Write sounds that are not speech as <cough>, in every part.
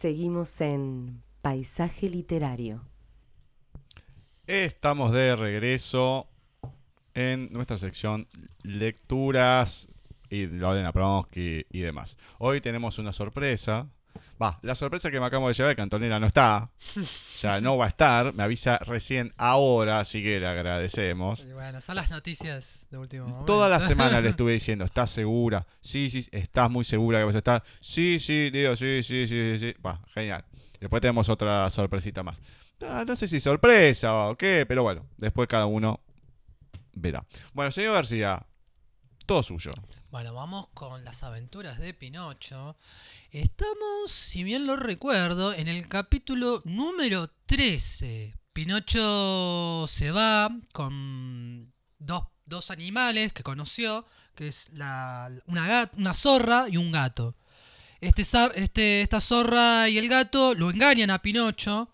Seguimos en Paisaje Literario. Estamos de regreso en nuestra sección lecturas y Lorena Pronsky y demás. Hoy tenemos una sorpresa. Va, la sorpresa que me acabo de llevar, que Antonella no está. Ya no va a estar. Me avisa recién ahora, así que le agradecemos. Y bueno, son las noticias de último momento. Toda la <laughs> semana le estuve diciendo, ¿estás segura? Sí, sí, estás muy segura que vas a estar. Sí, sí, digo, sí, sí, sí, sí. sí. Va, genial. Después tenemos otra sorpresita más. Ah, no sé si sorpresa o qué, pero bueno, después cada uno verá. Bueno, señor García, todo suyo. Bueno, vamos con las aventuras de Pinocho. Estamos, si bien lo recuerdo, en el capítulo número 13. Pinocho se va con dos, dos animales que conoció, que es la, una, gat- una zorra y un gato. Este, este, esta zorra y el gato lo engañan a Pinocho,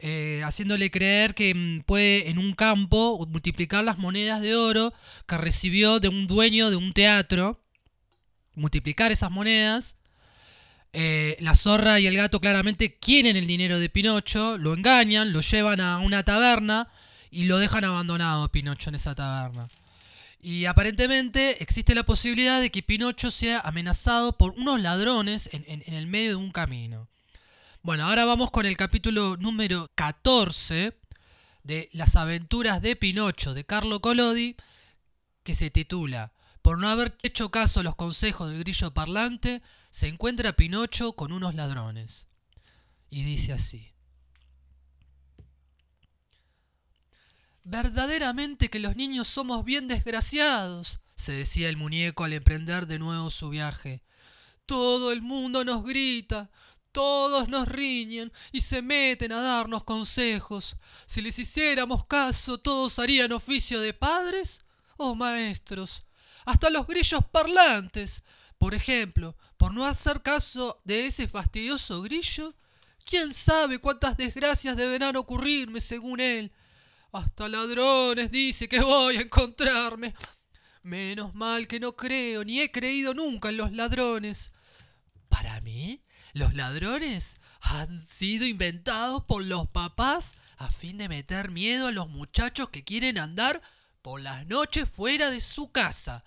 eh, haciéndole creer que mm, puede en un campo multiplicar las monedas de oro que recibió de un dueño de un teatro, multiplicar esas monedas. Eh, la zorra y el gato claramente quieren el dinero de Pinocho, lo engañan, lo llevan a una taberna y lo dejan abandonado a Pinocho en esa taberna. Y aparentemente existe la posibilidad de que Pinocho sea amenazado por unos ladrones en, en- en el medio de un camino. Bueno, ahora vamos con el capítulo número 14 de Las aventuras de Pinocho de Carlo Collodi, que se titula Por no haber hecho caso a los consejos del grillo parlante, se encuentra Pinocho con unos ladrones. Y dice así. Verdaderamente que los niños somos bien desgraciados, se decía el muñeco al emprender de nuevo su viaje. Todo el mundo nos grita, todos nos riñen y se meten a darnos consejos. Si les hiciéramos caso, todos harían oficio de padres o maestros. Hasta los grillos parlantes. Por ejemplo, por no hacer caso de ese fastidioso grillo, ¿quién sabe cuántas desgracias deberán ocurrirme según él? Hasta ladrones dice que voy a encontrarme. Menos mal que no creo, ni he creído nunca en los ladrones. Para mí, los ladrones han sido inventados por los papás a fin de meter miedo a los muchachos que quieren andar por las noches fuera de su casa.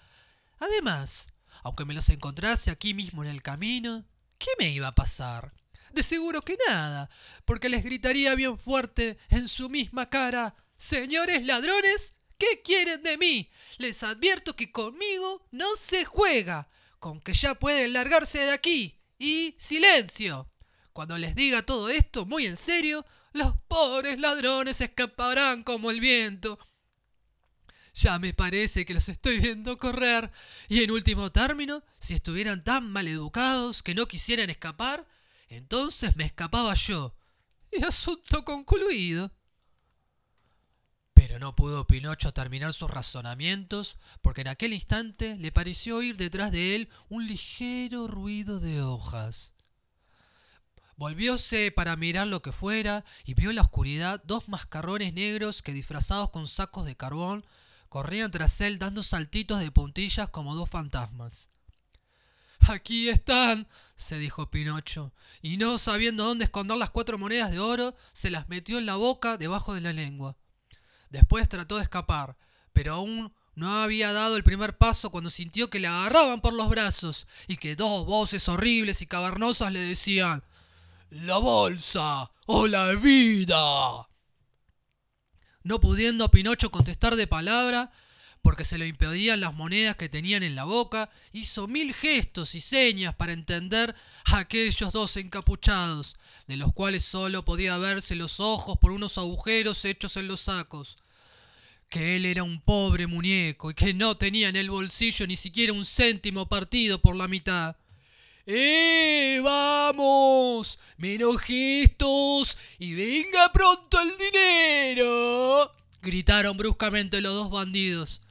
Además, aunque me los encontrase aquí mismo en el camino, ¿qué me iba a pasar? De seguro que nada, porque les gritaría bien fuerte en su misma cara, Señores ladrones, ¿qué quieren de mí? Les advierto que conmigo no se juega, con que ya pueden largarse de aquí. Y silencio. Cuando les diga todo esto muy en serio, los pobres ladrones escaparán como el viento. Ya me parece que los estoy viendo correr. Y en último término, si estuvieran tan mal educados que no quisieran escapar, entonces me escapaba yo. Y asunto concluido. Pero no pudo Pinocho terminar sus razonamientos, porque en aquel instante le pareció oír detrás de él un ligero ruido de hojas. Volvióse para mirar lo que fuera y vio en la oscuridad dos mascarrones negros que disfrazados con sacos de carbón corrían tras él dando saltitos de puntillas como dos fantasmas. Aquí están, se dijo Pinocho, y no sabiendo dónde esconder las cuatro monedas de oro, se las metió en la boca debajo de la lengua. Después trató de escapar, pero aún no había dado el primer paso cuando sintió que le agarraban por los brazos y que dos voces horribles y cavernosas le decían La bolsa o la vida. No pudiendo Pinocho contestar de palabra, porque se lo impedían las monedas que tenían en la boca, hizo mil gestos y señas para entender a aquellos dos encapuchados, de los cuales solo podía verse los ojos por unos agujeros hechos en los sacos. Que él era un pobre muñeco y que no tenía en el bolsillo ni siquiera un céntimo partido por la mitad. ¡Eh! ¡Vamos! ¡Menos gestos! ¡Y venga pronto el dinero! gritaron bruscamente los dos bandidos.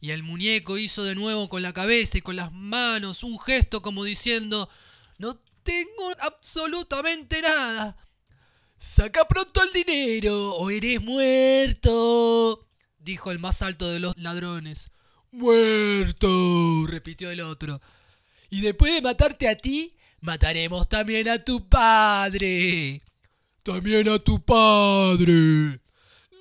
Y el muñeco hizo de nuevo con la cabeza y con las manos un gesto como diciendo No tengo absolutamente nada. Saca pronto el dinero o eres muerto, dijo el más alto de los ladrones. Muerto, repitió el otro. Y después de matarte a ti, Mataremos también a tu padre. También a tu padre.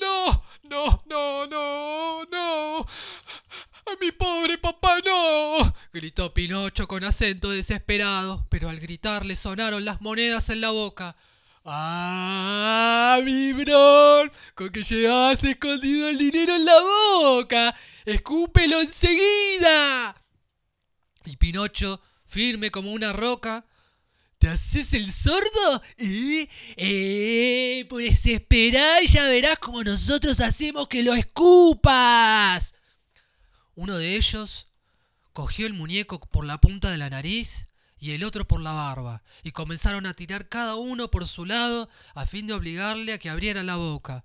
No, no, no, no, no. A mi pobre papá no. Gritó Pinocho con acento desesperado, pero al gritar le sonaron las monedas en la boca. ¡Ah, vibrón! Con que llevabas escondido el dinero en la boca. ¡Escúpelo enseguida! Y Pinocho, firme como una roca, ¿Te haces el sordo? ¿Eh? ¡Eh! Pues esperá y ya verás como nosotros hacemos que lo escupas. Uno de ellos cogió el muñeco por la punta de la nariz y el otro por la barba, y comenzaron a tirar cada uno por su lado a fin de obligarle a que abriera la boca.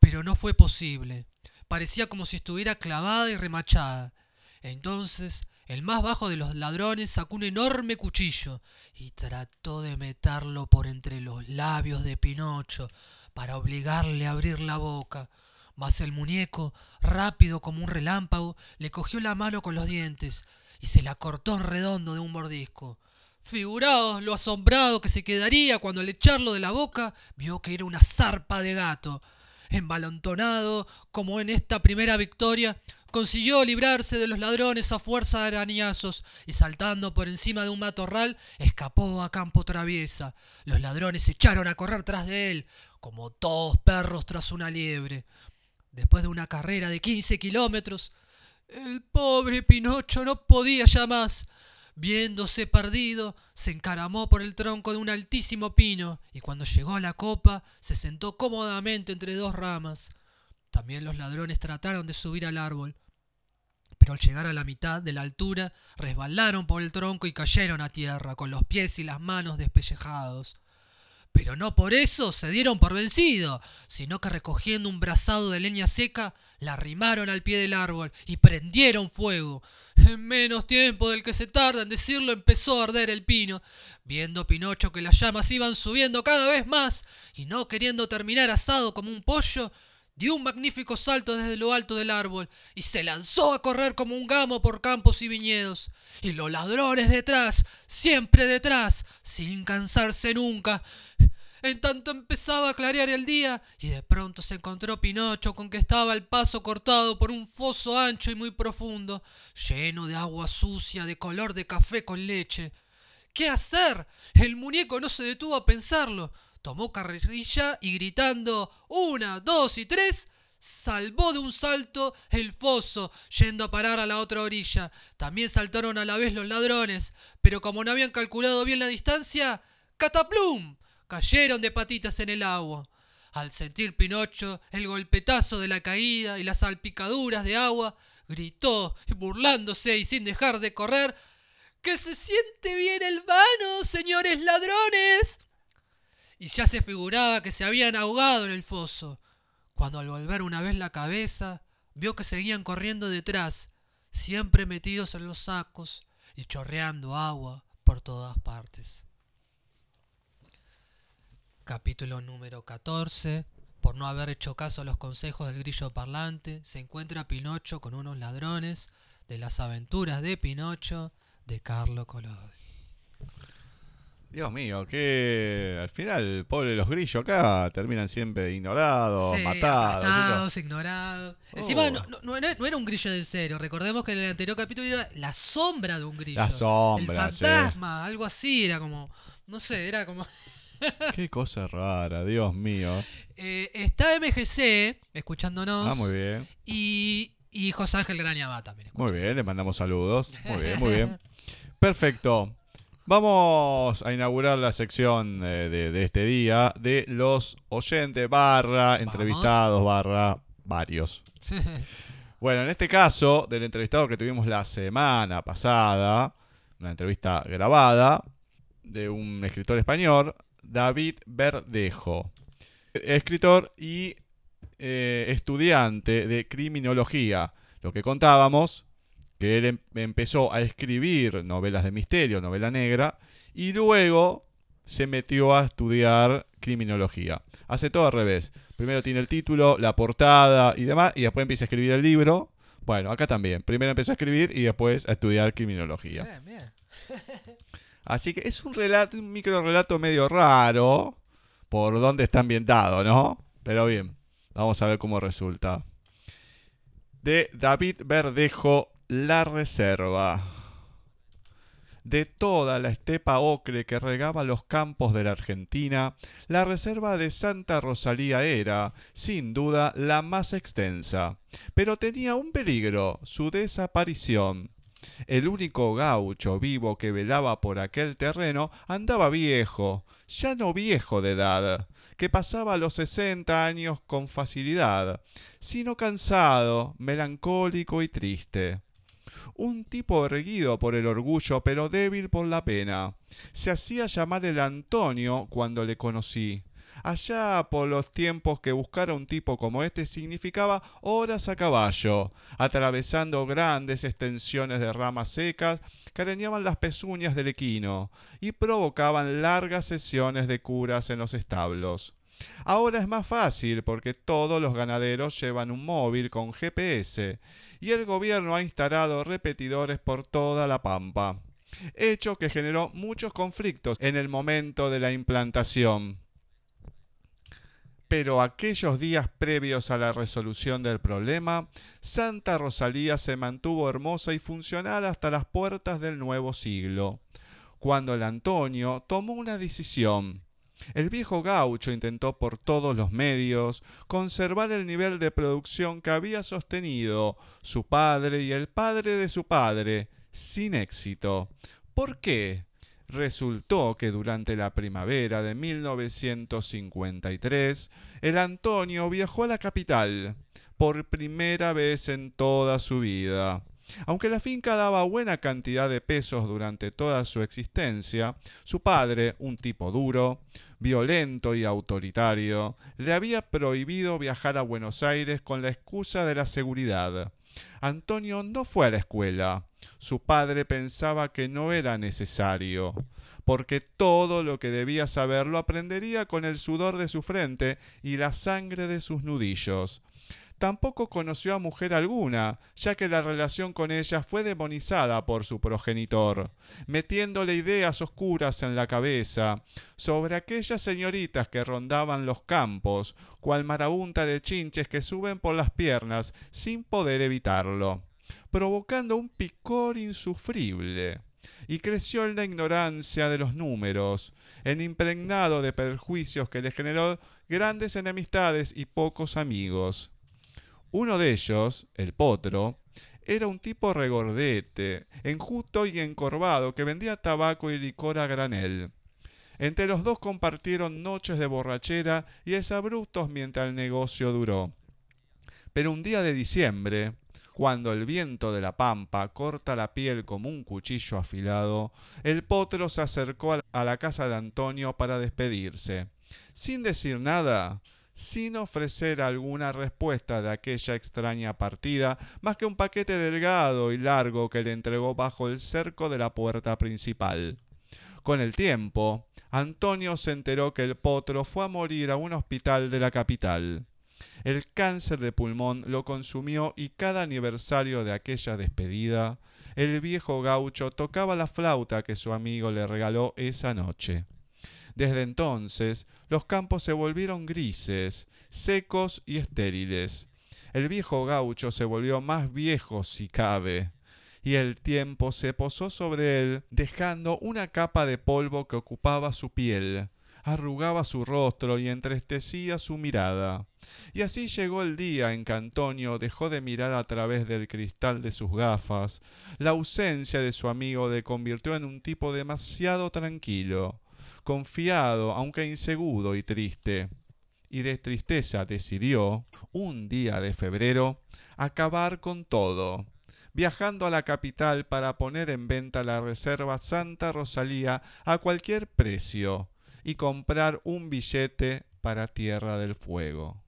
Pero no fue posible. Parecía como si estuviera clavada y remachada. Entonces el más bajo de los ladrones sacó un enorme cuchillo y trató de meterlo por entre los labios de Pinocho para obligarle a abrir la boca. Mas el muñeco, rápido como un relámpago, le cogió la mano con los dientes y se la cortó en redondo de un mordisco. Figuraos lo asombrado que se quedaría cuando al echarlo de la boca vio que era una zarpa de gato. Embalontonado como en esta primera victoria, consiguió librarse de los ladrones a fuerza de arañazos y saltando por encima de un matorral escapó a campo traviesa. Los ladrones se echaron a correr tras de él, como todos perros tras una liebre. Después de una carrera de quince kilómetros, el pobre Pinocho no podía ya más. Viéndose perdido, se encaramó por el tronco de un altísimo pino y cuando llegó a la copa se sentó cómodamente entre dos ramas. También los ladrones trataron de subir al árbol, pero al llegar a la mitad de la altura resbalaron por el tronco y cayeron a tierra, con los pies y las manos despellejados. Pero no por eso se dieron por vencido, sino que recogiendo un brazado de leña seca, la arrimaron al pie del árbol y prendieron fuego. En menos tiempo del que se tarda en decirlo empezó a arder el pino. Viendo Pinocho que las llamas iban subiendo cada vez más y no queriendo terminar asado como un pollo, dio un magnífico salto desde lo alto del árbol y se lanzó a correr como un gamo por campos y viñedos. Y los ladrones detrás, siempre detrás, sin cansarse nunca. En tanto empezaba a clarear el día, y de pronto se encontró Pinocho con que estaba el paso cortado por un foso ancho y muy profundo, lleno de agua sucia de color de café con leche. ¿Qué hacer? El muñeco no se detuvo a pensarlo tomó carrerilla y gritando una, dos y tres, salvó de un salto el foso, yendo a parar a la otra orilla. También saltaron a la vez los ladrones, pero como no habían calculado bien la distancia, ¡cataplum! cayeron de patitas en el agua. Al sentir Pinocho el golpetazo de la caída y las salpicaduras de agua, gritó, burlándose y sin dejar de correr, ¡Que se siente bien el vano, señores ladrones! Y ya se figuraba que se habían ahogado en el foso, cuando al volver una vez la cabeza vio que seguían corriendo detrás, siempre metidos en los sacos y chorreando agua por todas partes. Capítulo número 14. Por no haber hecho caso a los consejos del grillo parlante, se encuentra Pinocho con unos ladrones de las aventuras de Pinocho de Carlo Collodi. Dios mío, que al final, pobre los grillos acá terminan siempre ignorados, Sí, matados. aplastados, ignorados. Encima Oh. no, no- no era, no era un grillo del cero. Recordemos que en el anterior capítulo era la sombra de un grillo. La sombra, El sí. fantasma, algo así. Era como. No sé, era como. <laughs> Qué cosa rara, Dios mío. Eh, está MGC escuchándonos. Ah, muy bien. Y, y José Ángel Graña va también. Muy bien, le mandamos saludos. Muy bien, muy bien. <laughs> Perfecto. Vamos a inaugurar la sección eh, de, de este día de los oyentes barra entrevistados barra varios. <laughs> Bueno, en este caso, del entrevistado que tuvimos la semana pasada, una entrevista grabada de un escritor español, David Verdejo. Escritor y eh, estudiante de criminología. Lo que contábamos, que él em- empezó a escribir novelas de misterio, novela negra, y luego se metió a estudiar criminología. Hace todo al revés. Primero tiene el título, la portada y demás, y después empieza a escribir el libro. Bueno, acá también. Primero empezó a escribir y después a estudiar criminología. Bien, bien. <laughs> Así que es un relato, un micro relato medio raro por dónde está ambientado, ¿no? Pero bien, vamos a ver cómo resulta. De David Verdejo, La Reserva. De toda la estepa ocre que regaba los campos de la Argentina, la reserva de Santa Rosalía era, sin duda, la más extensa. Pero tenía un peligro, su desaparición. El único gaucho vivo que velaba por aquel terreno andaba viejo, ya no viejo de edad, que pasaba los sesenta años con facilidad, sino cansado, melancólico y triste. Un tipo erguido por el orgullo, pero débil por la pena. Se hacía llamar el Antonio cuando le conocí. Allá por los tiempos que buscar a un tipo como este significaba horas a caballo, atravesando grandes extensiones de ramas secas que arañaban las pezuñas del equino y provocaban largas sesiones de curas en los establos. Ahora es más fácil porque todos los ganaderos llevan un móvil con GPS y el gobierno ha instalado repetidores por toda la pampa, hecho que generó muchos conflictos en el momento de la implantación. Pero aquellos días previos a la resolución del problema, Santa Rosalía se mantuvo hermosa y funcional hasta las puertas del nuevo siglo, cuando el Antonio tomó una decisión. El viejo gaucho intentó por todos los medios conservar el nivel de producción que había sostenido su padre y el padre de su padre, sin éxito. ¿Por qué? Resultó que durante la primavera de 1953 el Antonio viajó a la capital por primera vez en toda su vida. Aunque la finca daba buena cantidad de pesos durante toda su existencia, su padre, un tipo duro, violento y autoritario, le había prohibido viajar a Buenos Aires con la excusa de la seguridad. Antonio no fue a la escuela. Su padre pensaba que no era necesario, porque todo lo que debía saber lo aprendería con el sudor de su frente y la sangre de sus nudillos. Tampoco conoció a mujer alguna, ya que la relación con ella fue demonizada por su progenitor, metiéndole ideas oscuras en la cabeza sobre aquellas señoritas que rondaban los campos, cual marabunta de chinches que suben por las piernas sin poder evitarlo, provocando un picor insufrible y creció en la ignorancia de los números, en impregnado de perjuicios que le generó grandes enemistades y pocos amigos. Uno de ellos, el potro, era un tipo regordete, enjuto y encorvado que vendía tabaco y licor a granel. Entre los dos compartieron noches de borrachera y exabruptos mientras el negocio duró. Pero un día de diciembre, cuando el viento de la pampa corta la piel como un cuchillo afilado, el potro se acercó a la casa de Antonio para despedirse. Sin decir nada, sin ofrecer alguna respuesta de aquella extraña partida, más que un paquete delgado y largo que le entregó bajo el cerco de la puerta principal. Con el tiempo, Antonio se enteró que el potro fue a morir a un hospital de la capital. El cáncer de pulmón lo consumió y cada aniversario de aquella despedida, el viejo gaucho tocaba la flauta que su amigo le regaló esa noche. Desde entonces, los campos se volvieron grises, secos y estériles. El viejo gaucho se volvió más viejo si cabe, y el tiempo se posó sobre él, dejando una capa de polvo que ocupaba su piel, arrugaba su rostro y entristecía su mirada. Y así llegó el día en que Antonio dejó de mirar a través del cristal de sus gafas. La ausencia de su amigo le convirtió en un tipo demasiado tranquilo confiado, aunque inseguro y triste. Y de tristeza decidió, un día de febrero, acabar con todo, viajando a la capital para poner en venta la reserva Santa Rosalía a cualquier precio y comprar un billete para Tierra del Fuego.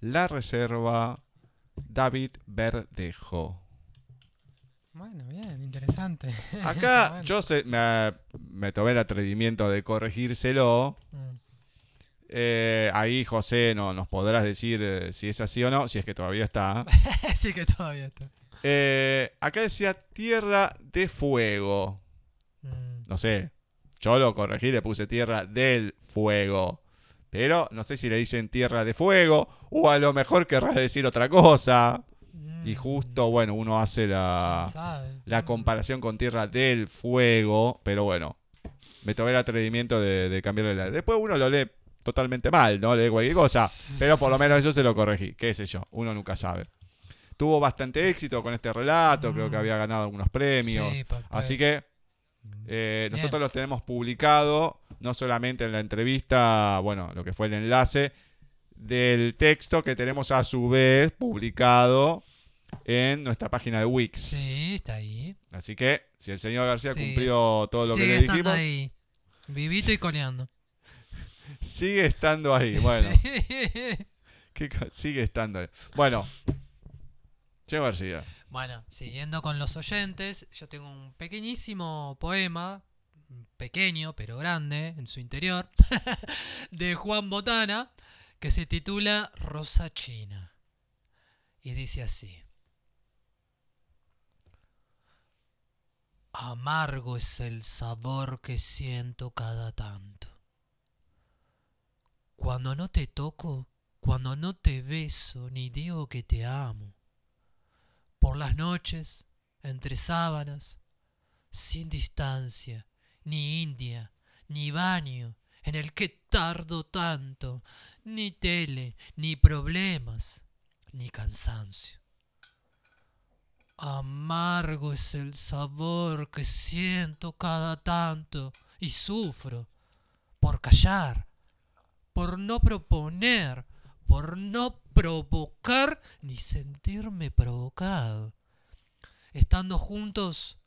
La reserva David Verdejo. Bueno, bien, interesante. <laughs> Acá Bueno. yo se- me, me tomé el atrevimiento de corregírselo. Mm. Eh, ahí, José, no, nos podrás decir eh, si es así o no, si es que todavía está. <laughs> sí que todavía está. Eh, acá decía Tierra de Fuego. Mm, No sé. Yo lo corregí, le puse tierra del fuego. Pero no sé si le dicen tierra de fuego o a lo mejor querrás decir otra cosa. Y mm, justo, bueno, uno hace la, la Mm. comparación con tierra del fuego. Pero bueno, me tomé el atrevimiento de, de cambiarle la... Después uno lo lee totalmente mal, ¿no? Lee cualquier cosa. Pero por lo menos eso se lo corregí. ¿Qué sé yo? Uno nunca sabe. Tuvo bastante éxito con este relato. Creo que Mm. había ganado algunos premios. Sí, Así que eh, Bien. nosotros los tenemos publicado, no solamente en la entrevista, bueno, lo que fue el enlace del texto que tenemos a su vez publicado en nuestra página de Wix. Sí, está ahí. Así que si el señor García Sí. cumplió todo lo que le dijimos, ahí. Vivito y coleando. sigue estando ahí. Bueno, Sí. <laughs> qué co- sigue estando ahí. Bueno, señor García. Bueno, siguiendo con los oyentes, yo tengo un pequeñísimo poema, pequeño pero grande en su interior, <laughs> de Juan Botana, que se titula Rosa China. Y dice así. Amargo es el sabor que siento cada tanto. Cuando no te toco, cuando no te beso, ni digo que te amo por las noches, entre sábanas, sin distancia, ni India, ni baño, en el que tardo tanto, ni tele, ni problemas, ni cansancio. Amargo es el sabor que siento cada tanto y sufro por callar, por no proponer, por no provocar ni sentirme provocado. Estando juntos,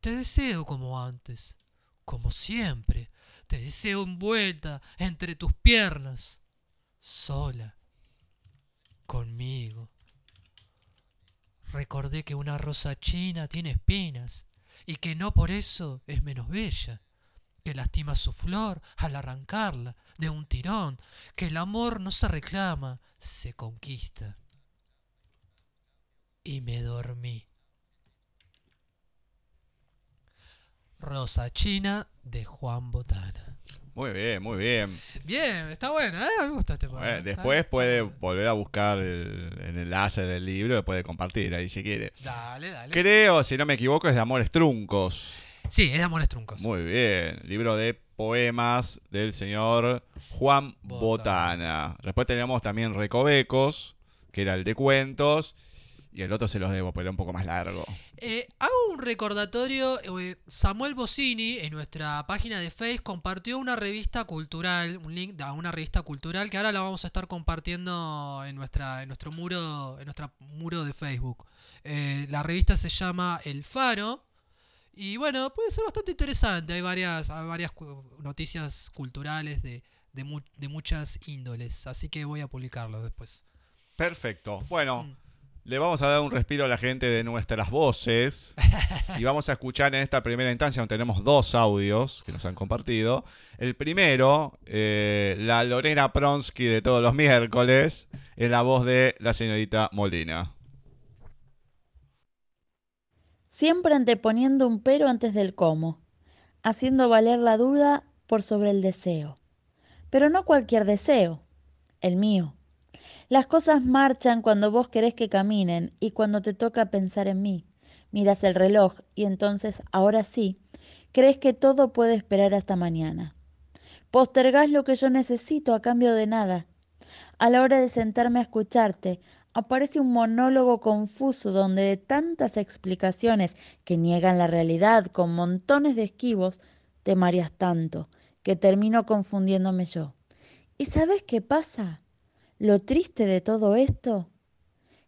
te deseo como antes, como siempre, te deseo envuelta entre tus piernas, sola, conmigo. Recordé que una rosa china tiene espinas y que no por eso es menos bella, que lastima su flor al arrancarla de un tirón, que el amor no se reclama, se conquista. Y me dormí. Rosa China de Juan Botana. Muy bien, muy bien. Bien, está bueno, ¿eh? Me gusta este poema. Bueno, después puede volver a buscar el, el enlace del libro, lo puede compartir ahí si quiere. Dale, dale. Creo, si no me equivoco, es de Amores Truncos. Sí, es de Amores Truncos. Muy bien. Libro de poemas del señor Juan Botana. Botana. Después tenemos también Recovecos, que era el de cuentos. Y el otro se los debo, pero era un poco más largo. Eh, hago un recordatorio. eh, Samuel Bocini en nuestra página de Facebook compartió una revista cultural, un link a una revista cultural que ahora la vamos a estar compartiendo en nuestra, en nuestro muro, en nuestro muro de Facebook. Eh, la revista se llama El Faro. Y bueno, puede ser bastante interesante. Hay varias, hay varias noticias culturales de, de, mu- de muchas índoles. Así que voy a publicarlo después. Perfecto. Bueno, Mm. Le vamos a dar un respiro a la gente de nuestras voces. y vamos a escuchar en esta primera instancia, donde tenemos dos audios que nos han compartido. El primero, eh, la Lorena Pronsky de todos los miércoles, en la voz de la señorita Molina. siempre anteponiendo un pero antes del cómo, haciendo valer la duda por sobre el deseo. Pero no cualquier deseo, el mío. Las cosas marchan cuando vos querés que caminen y cuando te toca pensar en mí. Miras el reloj y entonces, ahora sí, crees que todo puede esperar hasta mañana. Postergás lo que yo necesito a cambio de nada. A la hora de sentarme a escucharte, aparece un monólogo confuso donde de tantas explicaciones que niegan la realidad con montones de esquivos, te mareas tanto que termino confundiéndome yo. ¿Y sabes qué pasa? Lo triste de todo esto,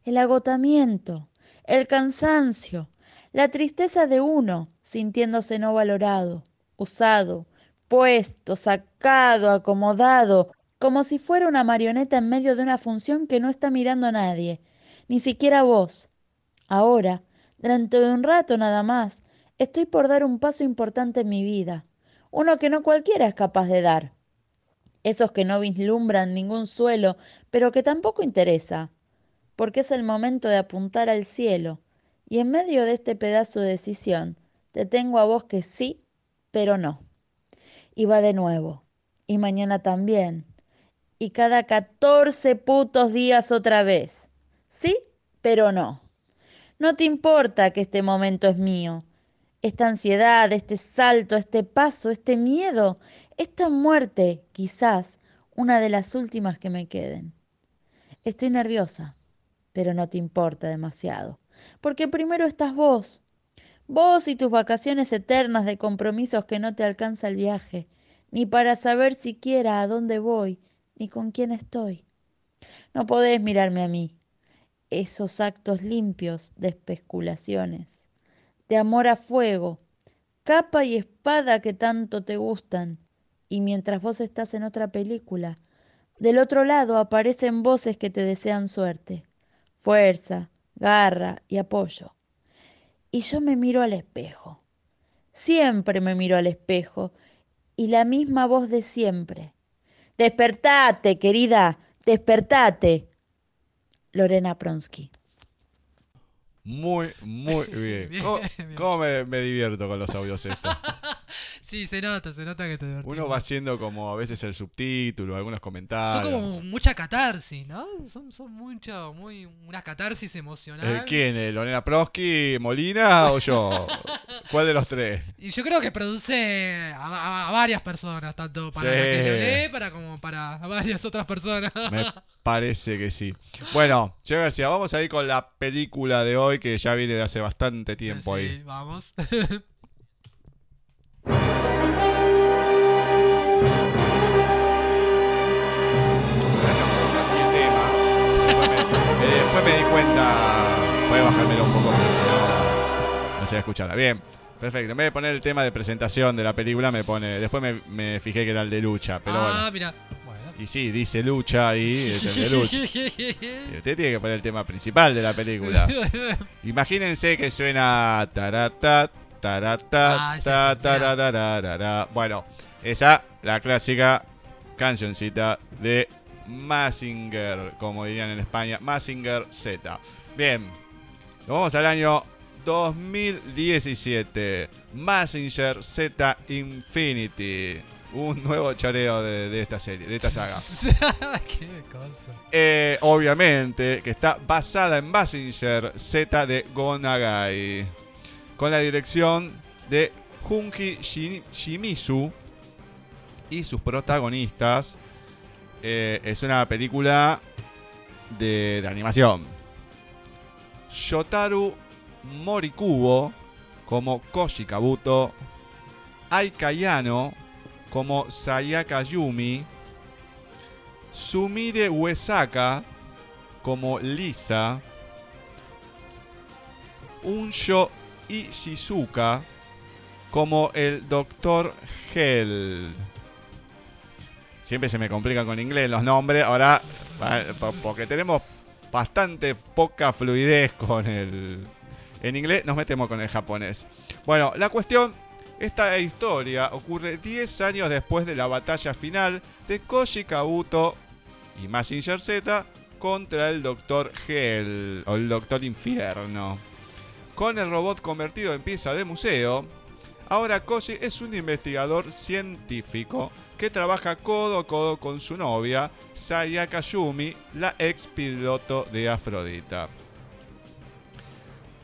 el agotamiento, el cansancio, la tristeza de uno sintiéndose no valorado, usado, puesto, sacado, acomodado, como si fuera una marioneta en medio de una función que no está mirando a nadie, ni siquiera vos. Ahora, de un rato nada más, estoy por dar un paso importante en mi vida, uno que no cualquiera es capaz de dar. Esos que no vislumbran ningún suelo, pero que tampoco interesa, porque es el momento de apuntar al cielo, y en medio de este pedazo de decisión, te tengo a vos que sí pero no. Y va de nuevo. Y mañana también. Y cada 14 putos días otra vez. Sí, pero no. No te importa que este momento es mío. Esta ansiedad, este salto, este paso, este miedo, esta muerte, quizás una de las últimas que me queden. Estoy nerviosa, pero no te importa demasiado, porque primero estás vos, vos y tus vacaciones eternas de compromisos que no te alcanza el viaje, ni para saber siquiera a dónde voy, ni con quién estoy. No podés mirarme a mí, esos actos limpios de especulaciones, de amor a fuego, capa y espada que tanto te gustan, y mientras vos estás en otra película, del otro lado aparecen voces que te desean suerte, fuerza, garra y apoyo. Y yo me miro al espejo, siempre me miro al espejo, y la misma voz de siempre. Despertate, querida, despertate. Lorena Pronsky. Muy, muy <laughs> bien. Bien, ¿Cómo, bien. cómo me, me divierto con los audios estos? <laughs> Sí, se nota, se nota que te divertís. Uno va haciendo como a veces el subtítulo, algunos comentarios. Son como mucha catarsis, ¿no? Son, son mucho, muy, una catarsis emocional. Eh, ¿Quién? eh, ¿Lorena Prosky, Molina o yo? <laughs> ¿Cuál de los tres? Y yo creo que produce a, a- a varias personas, tanto para Sí. la que lo lee, para como para varias otras personas. Me parece que sí. Bueno, Che García, vamos a ir con la película de hoy que ya viene de hace bastante tiempo sí, ahí. vamos. <laughs> Después me, eh, después me di cuenta. Puede bajármelo un poco porque si no. No se va a escuchar. Bien. Perfecto. En vez de poner el tema de presentación de la película, me pone. Después me, me fijé que era el de lucha. Pero ah, bueno. mira. Y sí, dice lucha ahí. <laughs> Es el de lucha. Y usted tiene que poner el tema principal de la película. <laughs> Imagínense que suena tarata, tarata, Ah. Bueno, esa, la clásica cancioncita de Massinger, como dirían en España, Massinger Z. Bien, nos vamos al año 2017. Massinger Z Infinity. Un nuevo choreo de, de esta serie, de esta saga. <laughs> Qué cosa. Eh, obviamente, que está basada en Massinger Z de Gonagai. Con la dirección de Junji Shimizu y sus protagonistas. Eh, es una película de, de animación. Shotaru Morikubo como Koji Kabuto. Aika Yano como Sayaka Yumi. Sumire Uesaka como Lisa. Unsho Ishizuka como el Dr. Hell. Siempre se me complican con inglés los nombres. Ahora, porque tenemos bastante poca fluidez con el. En inglés nos metemos con el japonés. Bueno, la cuestión. Esta historia ocurre 10 años después de la batalla final de Koji Kabuto y Mazinger Z contra el Doctor Hell o el Doctor Infierno. Con el robot convertido en pieza de museo, ahora Koji es un investigador científico que trabaja codo a codo con su novia, Sayaka Yumi, la ex piloto de Afrodita.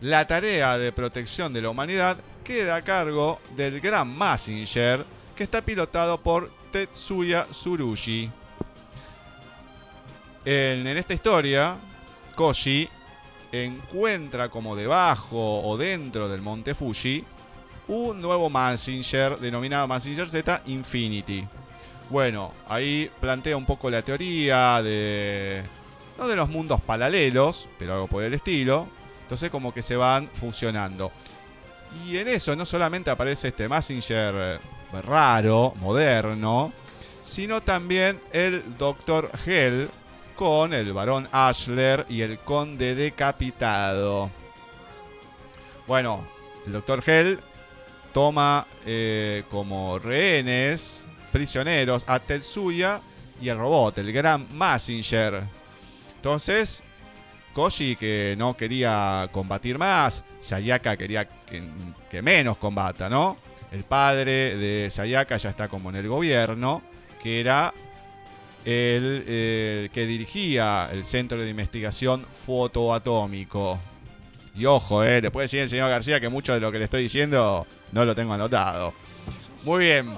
La tarea de protección de la humanidad queda a cargo del gran Mazinger, que está pilotado por Tetsuya Tsurushi. En, esta historia, Koji encuentra como debajo o dentro del monte Fuji un nuevo Mazinger denominado Mazinger Z Infinity. Bueno, ahí plantea un poco la teoría de. no de los mundos paralelos, pero algo por el estilo. Entonces, como que se van fusionando. Y en eso no solamente aparece este Mazinger eh, raro, moderno, sino también el Dr. Hell con el varón Ashler y el conde decapitado. Bueno, el Dr. Hell toma eh, como rehenes, prisioneros, a Tetsuya y el robot, el gran Mazinger. Entonces, Koji que no quería combatir más, Sayaka quería que, menos combata, ¿no? el padre de Sayaka ya está como en el gobierno, que era el eh, que dirigía el Centro de Investigación Fotoatómico. Y ojo, eh, le puede decir el señor García que mucho de lo que le estoy diciendo no lo tengo anotado. Muy bien.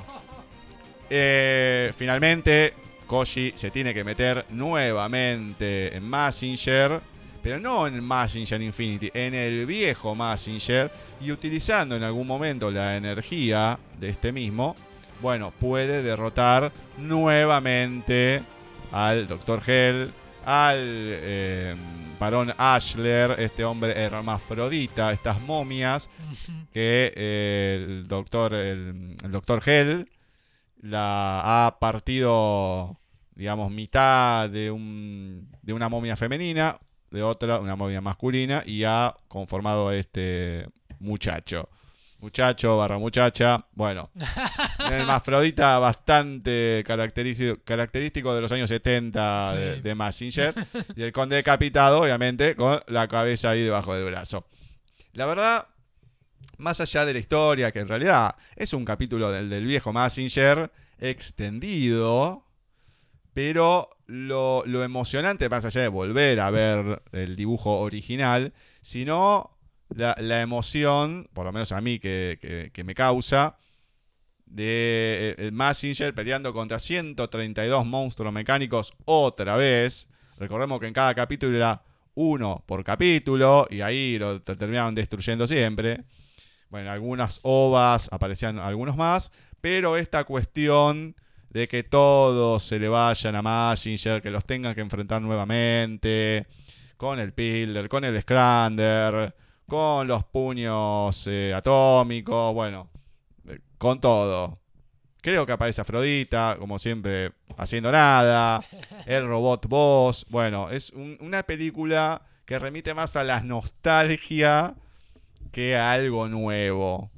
Eh, finalmente, Koji se tiene que meter nuevamente en Massinger, pero no en Massinger Infinity, en el viejo Massinger, y utilizando en algún momento la energía de este mismo, bueno, puede derrotar nuevamente al Dr. Hell, al eh, Ashler, este hombre hermafrodita, estas momias que eh, el doctor el, el doctor Hell la ha partido digamos mitad de un de una momia femenina de otra una momia masculina y ha conformado a este muchacho. Muchacho barra muchacha bueno. <laughs> Un hermafrodita bastante característico, característico de los años 70 de, de Massinger y el conde decapitado obviamente con la cabeza ahí debajo del brazo. La verdad más allá de la historia, que en realidad es un capítulo del, del viejo Massinger extendido, pero lo, emocionante, más allá de volver a ver el dibujo original, sino la, emoción, por lo menos a mí que, me causa, de eh, Massinger peleando contra 132 monstruos mecánicos otra vez. Recordemos que en cada capítulo era uno por capítulo y ahí lo te- terminaban destruyendo siempre. Bueno, en algunas ovas aparecían algunos más, pero esta cuestión de que todos se le vayan a Massinger, que los tengan que enfrentar nuevamente, con el Pilder, con el Scrander, con los puños eh, atómicos, bueno, eh, con todo. Creo que aparece Afrodita, como siempre, haciendo nada. El robot boss. Bueno, es un- una película que remite más a la nostalgia que a algo nuevo.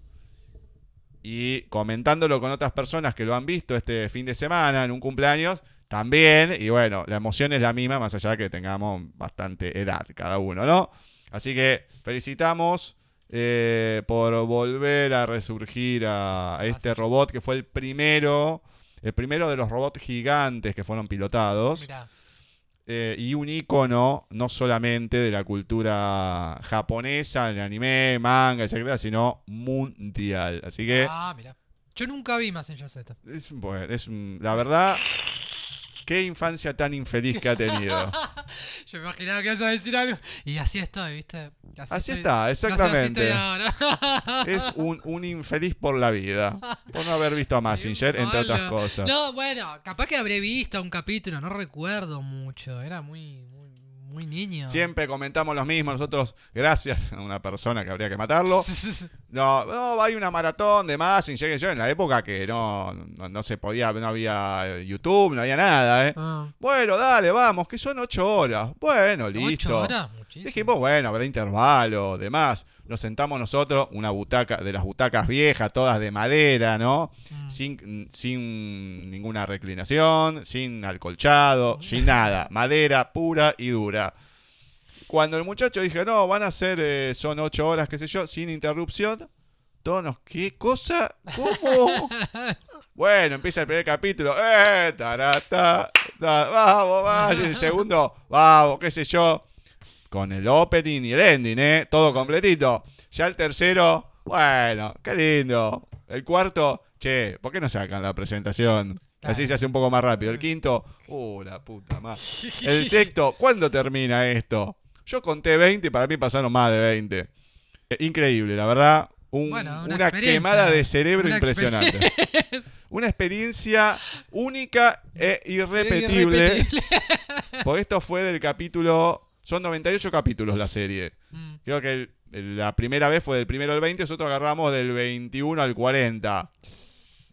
Y comentándolo con otras personas que lo han visto este fin de semana en un cumpleaños, también. Y bueno, la emoción es la misma, más allá que tengamos bastante edad cada uno, ¿no? Así que felicitamos eh, por volver a resurgir a, a este robot que fue el primero, el primero de los robots gigantes que fueron pilotados. Mirá. Eh, y un icono no solamente de la cultura japonesa, el anime, manga, etcétera, sino mundial. Así que Ah, mira. Yo nunca vi Messenger Z. es, bueno, es la verdad, qué infancia tan infeliz que ha tenido. <laughs> Yo me imaginaba que ibas a decir algo. Y así estoy, ¿viste? Así estoy. está, No sé, así estoy exactamente. <laughs> Es un, un infeliz por la vida, por no haber visto a Massinger, entre otras cosas. No, bueno, capaz que habré visto un capítulo, no recuerdo mucho. Era muy, muy, niño. Siempre comentamos lo mismo, nosotros, gracias a una persona que habría que matarlo, <laughs> No, no, hay una maratón de Massinger que yo en la época que no, no, no se podía, no había YouTube, no había nada, ¿eh? Ah, Bueno, dale, vamos, que son ocho horas. Bueno, ¿ocho listo. horas? Muchísimo. Dijimos, bueno, habrá intervalo, demás. Nos sentamos nosotros, una butaca, de las butacas viejas, todas de madera, ¿no? Mm. Sin, sin ninguna reclinación, sin acolchado, sin nada. Madera pura y dura. Cuando el muchacho dije, no, van a ser, eh, son ocho horas, qué sé yo, sin interrupción. Todos nos, ¿qué cosa? ¿Cómo? <laughs> bueno, empieza el primer capítulo. Eh, tarata, ta, vamos, vamos. Y el segundo, vamos, qué sé yo. Con el opening y el ending, ¿eh? Todo completito. Ya el tercero, bueno, qué lindo. El cuarto, che, ¿por qué no sacan la presentación? Así se hace un poco más rápido. El quinto, uh, la puta madre. <laughs> El sexto, ¿cuándo termina esto? Yo conté 20 y para mí pasaron más de 20. Eh, Increíble, la verdad. Un- Bueno, una quemada de cerebro Una impresionante. Una experiencia única e irrepetible. Irrepetible. Porque esto fue del capítulo. Son 98 capítulos la serie. Mm. Creo que el- el- la primera vez fue del primero al 20, nosotros agarramos del 21 al 40.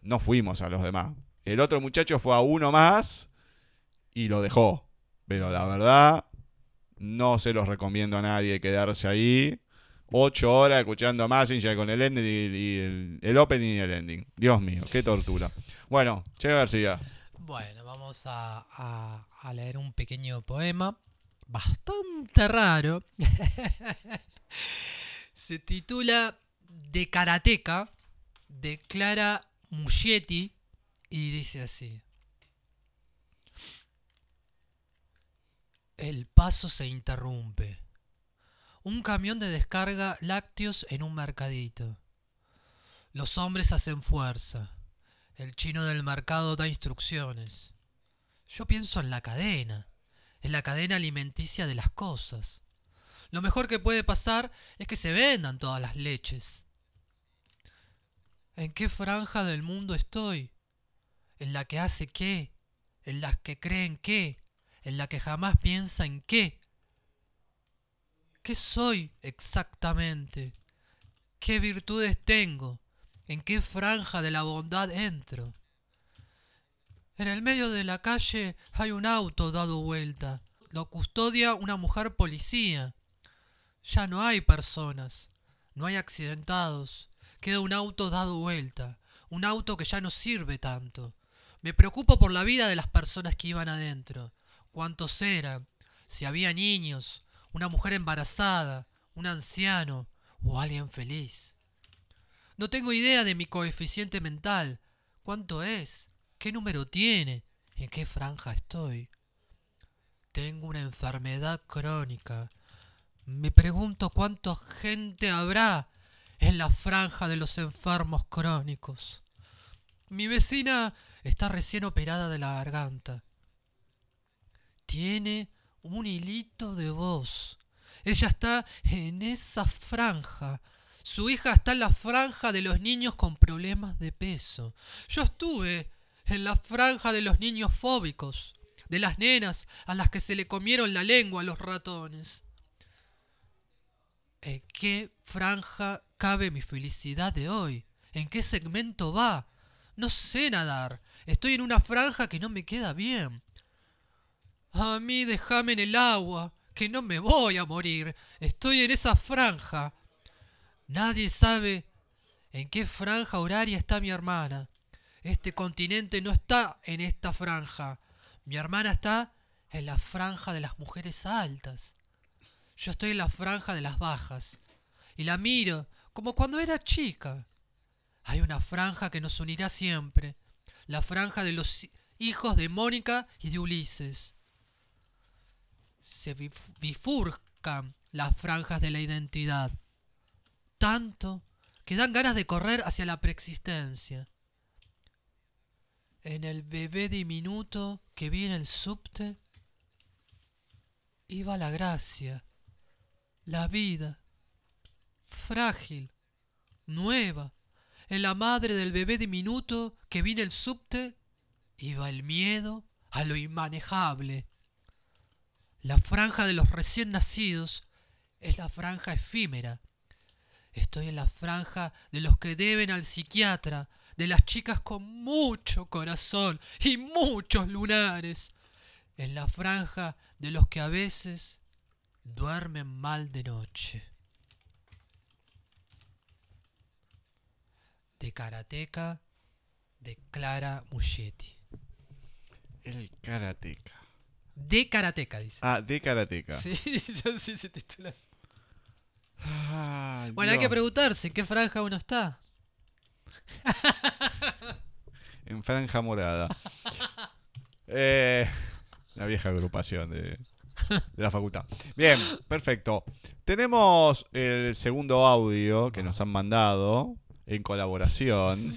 No fuimos a los demás. El otro muchacho fue a uno más y lo dejó. Pero la verdad, no se los recomiendo a nadie quedarse ahí. Ocho horas escuchando a Massinger con el ending y, y el, el opening y el ending. Dios mío, qué tortura. Bueno, Che García. Bueno, vamos a, a- a leer un pequeño poema bastante raro. <laughs> Se titula De Karateka. de Clara Muschietti y dice así. El paso se interrumpe. Un camión de descarga lácteos en un mercadito. Los hombres hacen fuerza. El chino del mercado da instrucciones. Yo pienso en la cadena, en la cadena alimenticia de las cosas. Lo mejor que puede pasar es que se vendan todas las leches. ¿En qué franja del mundo estoy? ¿En la que hace qué? ¿En la que cree en qué? ¿En la que jamás piensa en qué? ¿Qué soy exactamente? ¿Qué virtudes tengo? ¿En qué franja de la bondad entro? En el medio de la calle hay un auto dado vuelta. Lo custodia una mujer policía. Ya no hay personas, no hay accidentados. Queda un auto dado vuelta, un auto que ya no sirve tanto. Me preocupo por la vida de las personas que iban adentro. ¿Cuántos eran? Si había niños, una mujer embarazada, un anciano o alguien feliz. No tengo idea de mi coeficiente mental. ¿Cuánto es? ¿Qué número tiene? ¿En qué franja estoy? Tengo una enfermedad crónica me pregunto cuánta gente habrá en la franja de los enfermos crónicos. Mi vecina está recién operada de la garganta. Tiene un hilito de voz. Ella está en esa franja. Su hija está en la franja de los niños con problemas de peso. Yo estuve en la franja de los niños fóbicos, de las nenas a las que se le comieron la lengua a los ratones. ¿En qué franja cabe mi felicidad de hoy? ¿En qué segmento va? No sé nadar. Estoy en una franja que no me queda bien. A mí déjame en el agua, que no me voy a morir. Estoy en esa franja. Nadie sabe en qué franja horaria está mi hermana. Este continente no está en esta franja. Mi hermana está en la franja de las mujeres altas. Yo estoy en la franja de las bajas y la miro como cuando era chica. Hay una franja que nos unirá siempre, la franja de los hijos de Mónica y de Ulises. Se bifurcan las franjas de la identidad, tanto que dan ganas de correr hacia la preexistencia. En el bebé diminuto que vi en el subte iba la gracia la vida, frágil, nueva, en la madre del bebé diminuto que vino el subte, iba el miedo a lo inmanejable. La franja de los recién nacidos es la franja efímera. Estoy en la franja de los que deben al psiquiatra, de las chicas con mucho corazón y muchos lunares, en la franja de los que a veces duermen mal de noche. De Karateka de Clara Muschetti. El Karateka. De Karateka, dice. Ah, de Karateka. Sí, sí se titula Ah, bueno, hay que preguntarse en qué franja uno está. <laughs> En franja morada. Eh, la vieja agrupación de, de la facultad. Bien, perfecto. Tenemos el segundo audio que nos han mandado en colaboración.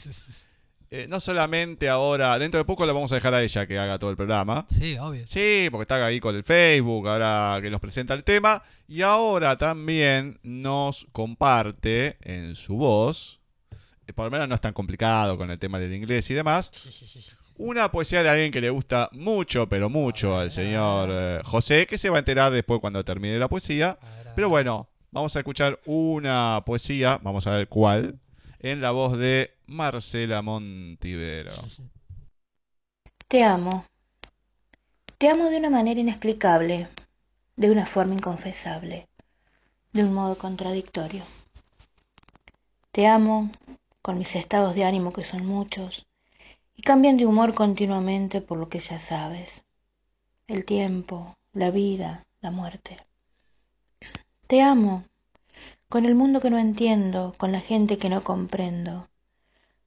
Eh, no solamente ahora, dentro de poco lo vamos a dejar a ella que haga todo el programa. Sí, obvio. Sí, porque está ahí con el Facebook, ahora que nos presenta el tema. Y ahora también nos comparte en su voz, eh, por lo menos no es tan complicado con el tema del inglés y demás, una poesía de alguien que le gusta mucho, pero mucho al señor eh, José, que se va a enterar después cuando termine la poesía. Pero bueno, vamos a escuchar una poesía, vamos a ver cuál, en la voz de Marcela Montivero. Te amo. Te amo de una manera inexplicable, de una forma inconfesable, de un modo contradictorio. Te amo con mis estados de ánimo que son muchos y cambian de humor continuamente por lo que ya sabes. El tiempo, la vida, la muerte. Te amo con el mundo que no entiendo, con la gente que no comprendo,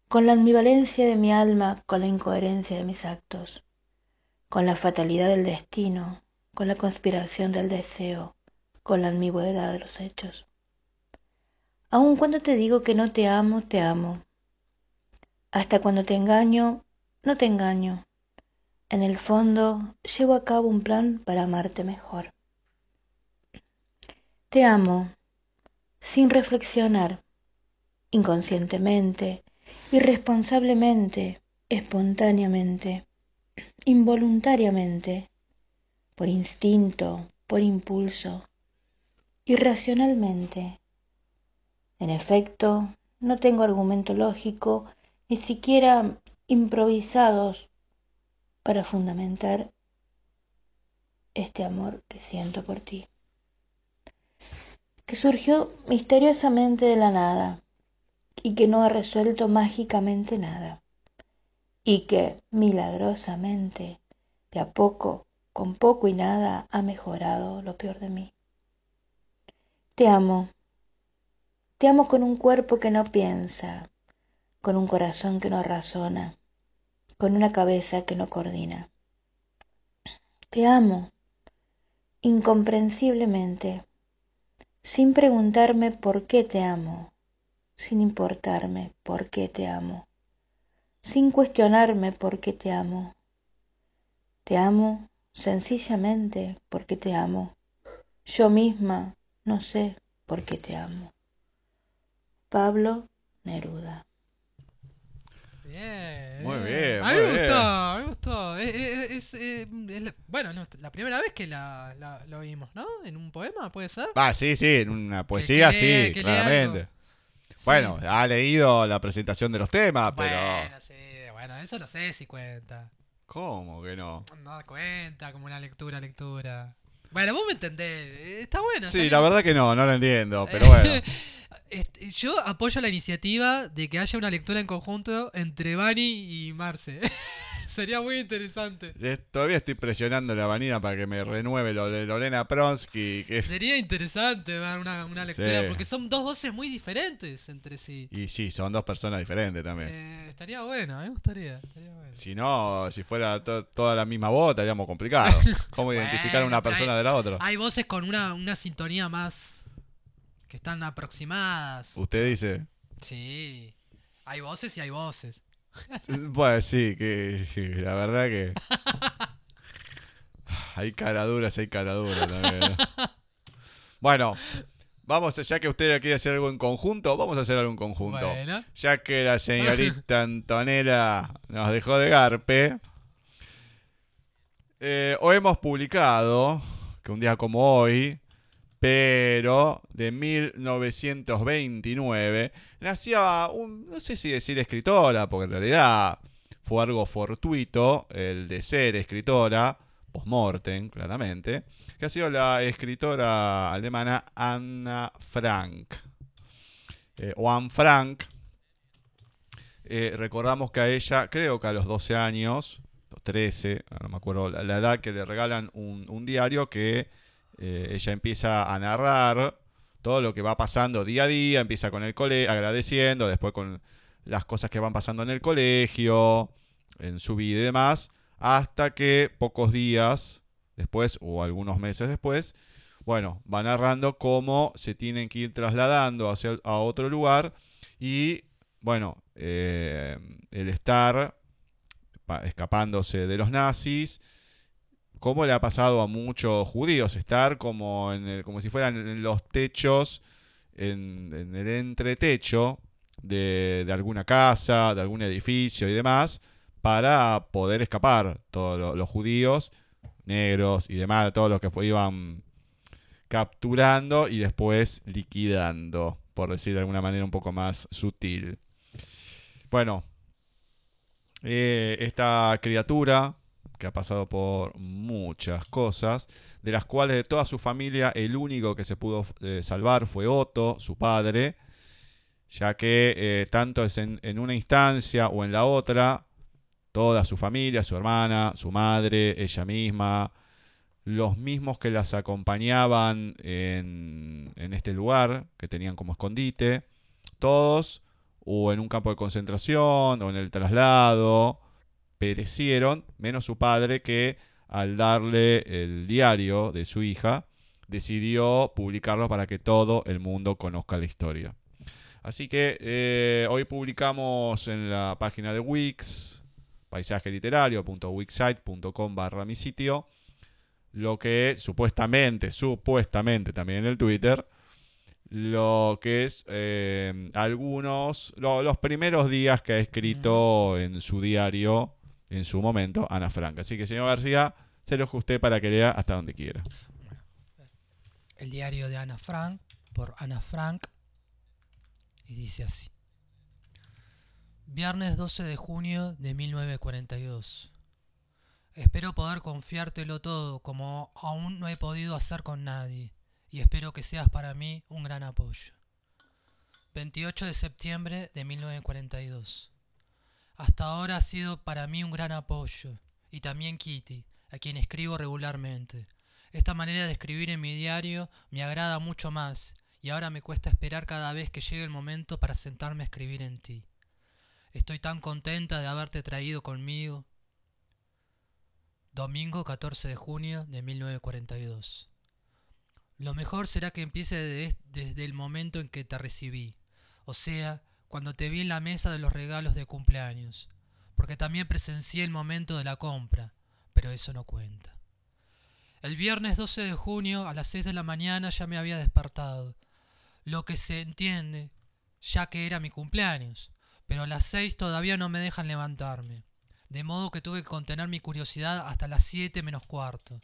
con la ambivalencia de mi alma, con la incoherencia de mis actos, con la fatalidad del destino, con la conspiración del deseo, con la ambigüedad de los hechos. Aun cuando te digo que no te amo, te amo. Hasta cuando te engaño, no te engaño. En el fondo, llevo a cabo un plan para amarte mejor. Te amo, sin reflexionar, inconscientemente, irresponsablemente, espontáneamente, involuntariamente, por instinto, por impulso, irracionalmente. En efecto, no tengo argumento lógico, ni siquiera improvisados para fundamentar este amor que siento por ti, que surgió misteriosamente de la nada y que no ha resuelto mágicamente nada, y que milagrosamente, de a poco, con poco y nada, ha mejorado lo peor de mí. Te amo, te amo con un cuerpo que no piensa, con un corazón que no razona, con una cabeza que no coordina. Te amo, incomprensiblemente, sin preguntarme por qué te amo, sin importarme por qué te amo, sin cuestionarme por qué te amo. Te amo sencillamente porque te amo. Yo misma no sé por qué te amo. Pablo Neruda. Bien. Muy bien, A mí me gustó, me gustó. Es, es- es, es la- bueno, no, la primera vez que la, la, lo oímos, ¿no? En un poema, ¿puede ser? Va, sí, sí, en una poesía, que sí, que claramente. Sí. Bueno, ha leído la presentación de los temas, pero. Bueno, sí, bueno, eso no sé si cuenta. ¿Cómo que no? No cuenta como una lectura, lectura. Bueno, vos me entendés, está bueno. Sí, está la verdad que no, no lo entiendo, <laughs> pero bueno. Este, yo apoyo la iniciativa de que haya una lectura en conjunto entre Vani y Marce. <laughs> Sería muy interesante. Todavía estoy presionando la vanina para que me renueve lo de Lorena Pronsky. Que... Sería interesante ver una, una lectura, Sí. porque son dos voces muy diferentes entre sí. Y sí, son dos personas diferentes también. Eh, estaría bueno, me gustaría. estaría bueno. Si no, si fuera to- toda la misma voz, estaríamos complicados. <laughs> ¿Cómo identificar a una persona hay- de la otra? Hay voces con una, una sintonía más. que están aproximadas. Usted dice. Sí. Hay voces y hay voces. Pues sí, que la verdad que. Hay caraduras, hay caraduras también. ¿no? Bueno, vamos, ya que usted quiere hacer algo en conjunto, vamos a hacer algo en conjunto. Bueno. Ya que la señorita Antonella nos dejó de garpe, eh, hoy hemos publicado, que un día como hoy, pero de 1929, nacía un, no sé si decir escritora, porque en realidad fue algo fortuito el de ser escritora, post-mortem, claramente, que ha sido la escritora alemana Anna Frank. Eh, o Anne Frank. Eh, recordamos que a ella, creo que a los 12 años, o 13, no me acuerdo la, edad, que le regalan un diario que eh, ella empieza a narrar todo lo que va pasando día a día, empieza con el cole, agradeciendo, después con las cosas que van pasando en el colegio, en su vida y demás, hasta que pocos días después o algunos meses después, bueno, va narrando cómo se tienen que ir trasladando hacia a otro lugar y, bueno, eh, el estar escapándose de los nazis, cómo le ha pasado a muchos judíos estar como, en el- como si fueran en los techos, en, el entretecho de, de alguna casa, de algún edificio y demás, para poder escapar todos lo- los judíos, negros y demás, todos los que fue- iban capturando y después liquidando, por decir de alguna manera un poco más sutil. Bueno, eh, esta criatura que ha pasado por muchas cosas, de las cuales de toda su familia el único que se pudo eh, salvar fue Otto, su padre, ya que eh, tanto en una instancia o en la otra, toda su familia, su hermana, su madre, ella misma, los mismos que las acompañaban en, en este lugar, que tenían como escondite, todos o en un campo de concentración o en el traslado, perecieron, menos su padre que al darle el diario de su hija, decidió publicarlo para que todo el mundo conozca la historia. Así que eh, hoy publicamos en la página de Wix, paisajeliterario.wixsite.com barra mi sitio, lo que supuestamente, supuestamente también en el Twitter, lo que es eh, algunos, lo- los primeros días que ha escrito en su diario, en su momento, Ana Frank. Así que, señor García, se lo dejo a usted para que lea hasta donde quiera. El diario de Ana Frank, por Ana Frank, y dice así. Viernes 12 de junio de 1942. Espero poder confiártelo todo como aún no he podido hacer con nadie, y espero que seas para mí un gran apoyo. 28 de septiembre de 1942. Hasta ahora ha sido para mí un gran apoyo, y también Kitty, a quien escribo regularmente. Esta manera de escribir en mi diario me agrada mucho más, y ahora me cuesta esperar cada vez que llegue el momento para sentarme a escribir en ti. Estoy tan contenta de haberte traído conmigo. Domingo 14 de junio de 1942. Lo mejor será que empiece de- desde el momento en que te recibí, o sea, cuando te vi en la mesa de los regalos de cumpleaños, porque también presencié el momento de la compra, pero eso no cuenta. El viernes 12 de junio a las 6 de la mañana ya me había despertado, lo que se entiende, ya que era mi cumpleaños, pero a las 6 todavía no me dejan levantarme, de modo que tuve que contener mi curiosidad hasta las 7 menos cuarto.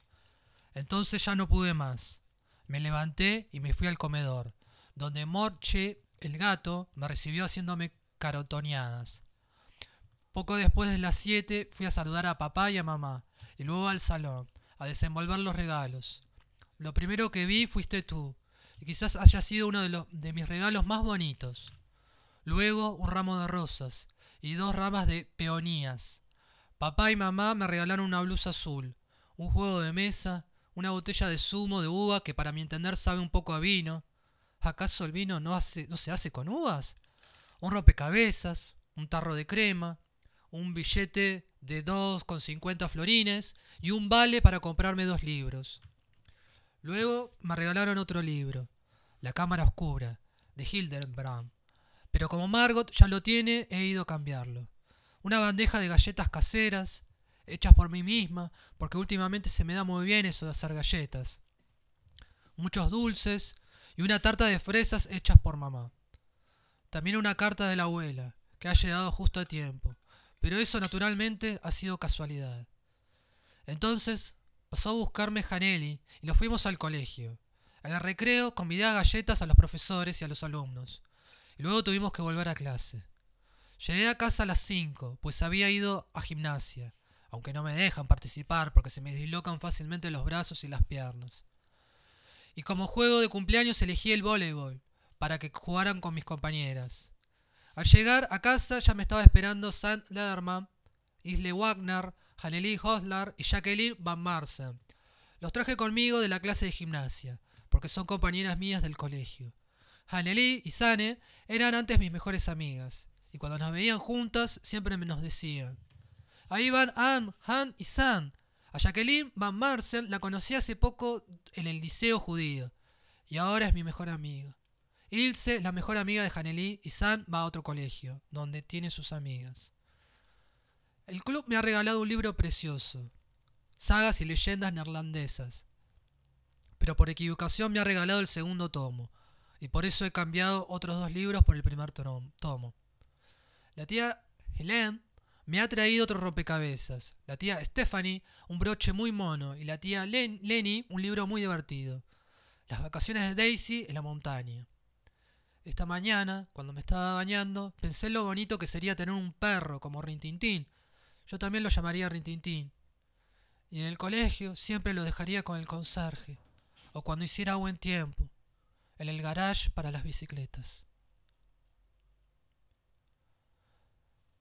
Entonces ya no pude más. Me levanté y me fui al comedor, donde Morche, el gato, me recibió haciéndome carotoneadas. Poco después de las 7 fui a saludar a papá y a mamá, y luego al salón, a desenvolver los regalos. Lo primero que vi fuiste tú, y quizás haya sido uno de, los, de mis regalos más bonitos. Luego un ramo de rosas y dos ramas de peonías. Papá y mamá me regalaron una blusa azul, un juego de mesa, una botella de zumo de uva que para mi entender sabe un poco a vino. ¿Acaso el vino no, hace, no se hace con uvas? Un rompecabezas, un tarro de crema, un billete de dos con cincuenta florines y un vale para comprarme dos libros. Luego me regalaron otro libro, La Cámara Oscura, de Hildenbrand. Pero como Margot ya lo tiene, he ido a cambiarlo. Una bandeja de galletas caseras, hechas por mí misma, porque últimamente se me da muy bien eso de hacer galletas. Muchos dulces y una tarta de fresas hechas por mamá. También una carta de la abuela, que ha llegado justo a tiempo, pero eso naturalmente ha sido casualidad. Entonces pasó a buscarme Janelli y nos fuimos al colegio. En el recreo convidé a galletas a los profesores y a los alumnos, y luego tuvimos que volver a clase. Llegué a casa a las 5, pues había ido a gimnasia, aunque no me dejan participar porque se me dislocan fácilmente los brazos y las piernas. Y como juego de cumpleaños elegí el voleibol, para que jugaran con mis compañeras. Al llegar a casa ya me estaba esperando Sam Lederman, Isle Wagner, Haneli Hoslar y Jacqueline Van Marsen. Los traje conmigo de la clase de gimnasia, porque son compañeras mías del colegio. Haneli y Sane eran antes mis mejores amigas, y cuando nos veían juntas siempre nos decían. Ahí van Ann, Han y San. A Jacqueline Van Marcel la conocí hace poco en el liceo judío, y ahora es mi mejor amiga. Ilse, la mejor amiga de Haneli, y San va a otro colegio, donde tiene sus amigas. El club me ha regalado un libro precioso, Sagas y leyendas neerlandesas, pero por equivocación me ha regalado el segundo tomo, y por eso he cambiado otros dos libros por el primer tomo. La tía Helene me ha traído otro rompecabezas, la tía Stephanie un broche muy mono y la tía Len- Lenny un libro muy divertido. Las vacaciones de Daisy en la montaña. Esta mañana, cuando me estaba bañando, pensé en lo bonito que sería tener un perro como Rintintín. Yo también lo llamaría Rintintín. Y en el colegio siempre lo dejaría con el conserje, o cuando hiciera buen tiempo, en el garage para las bicicletas.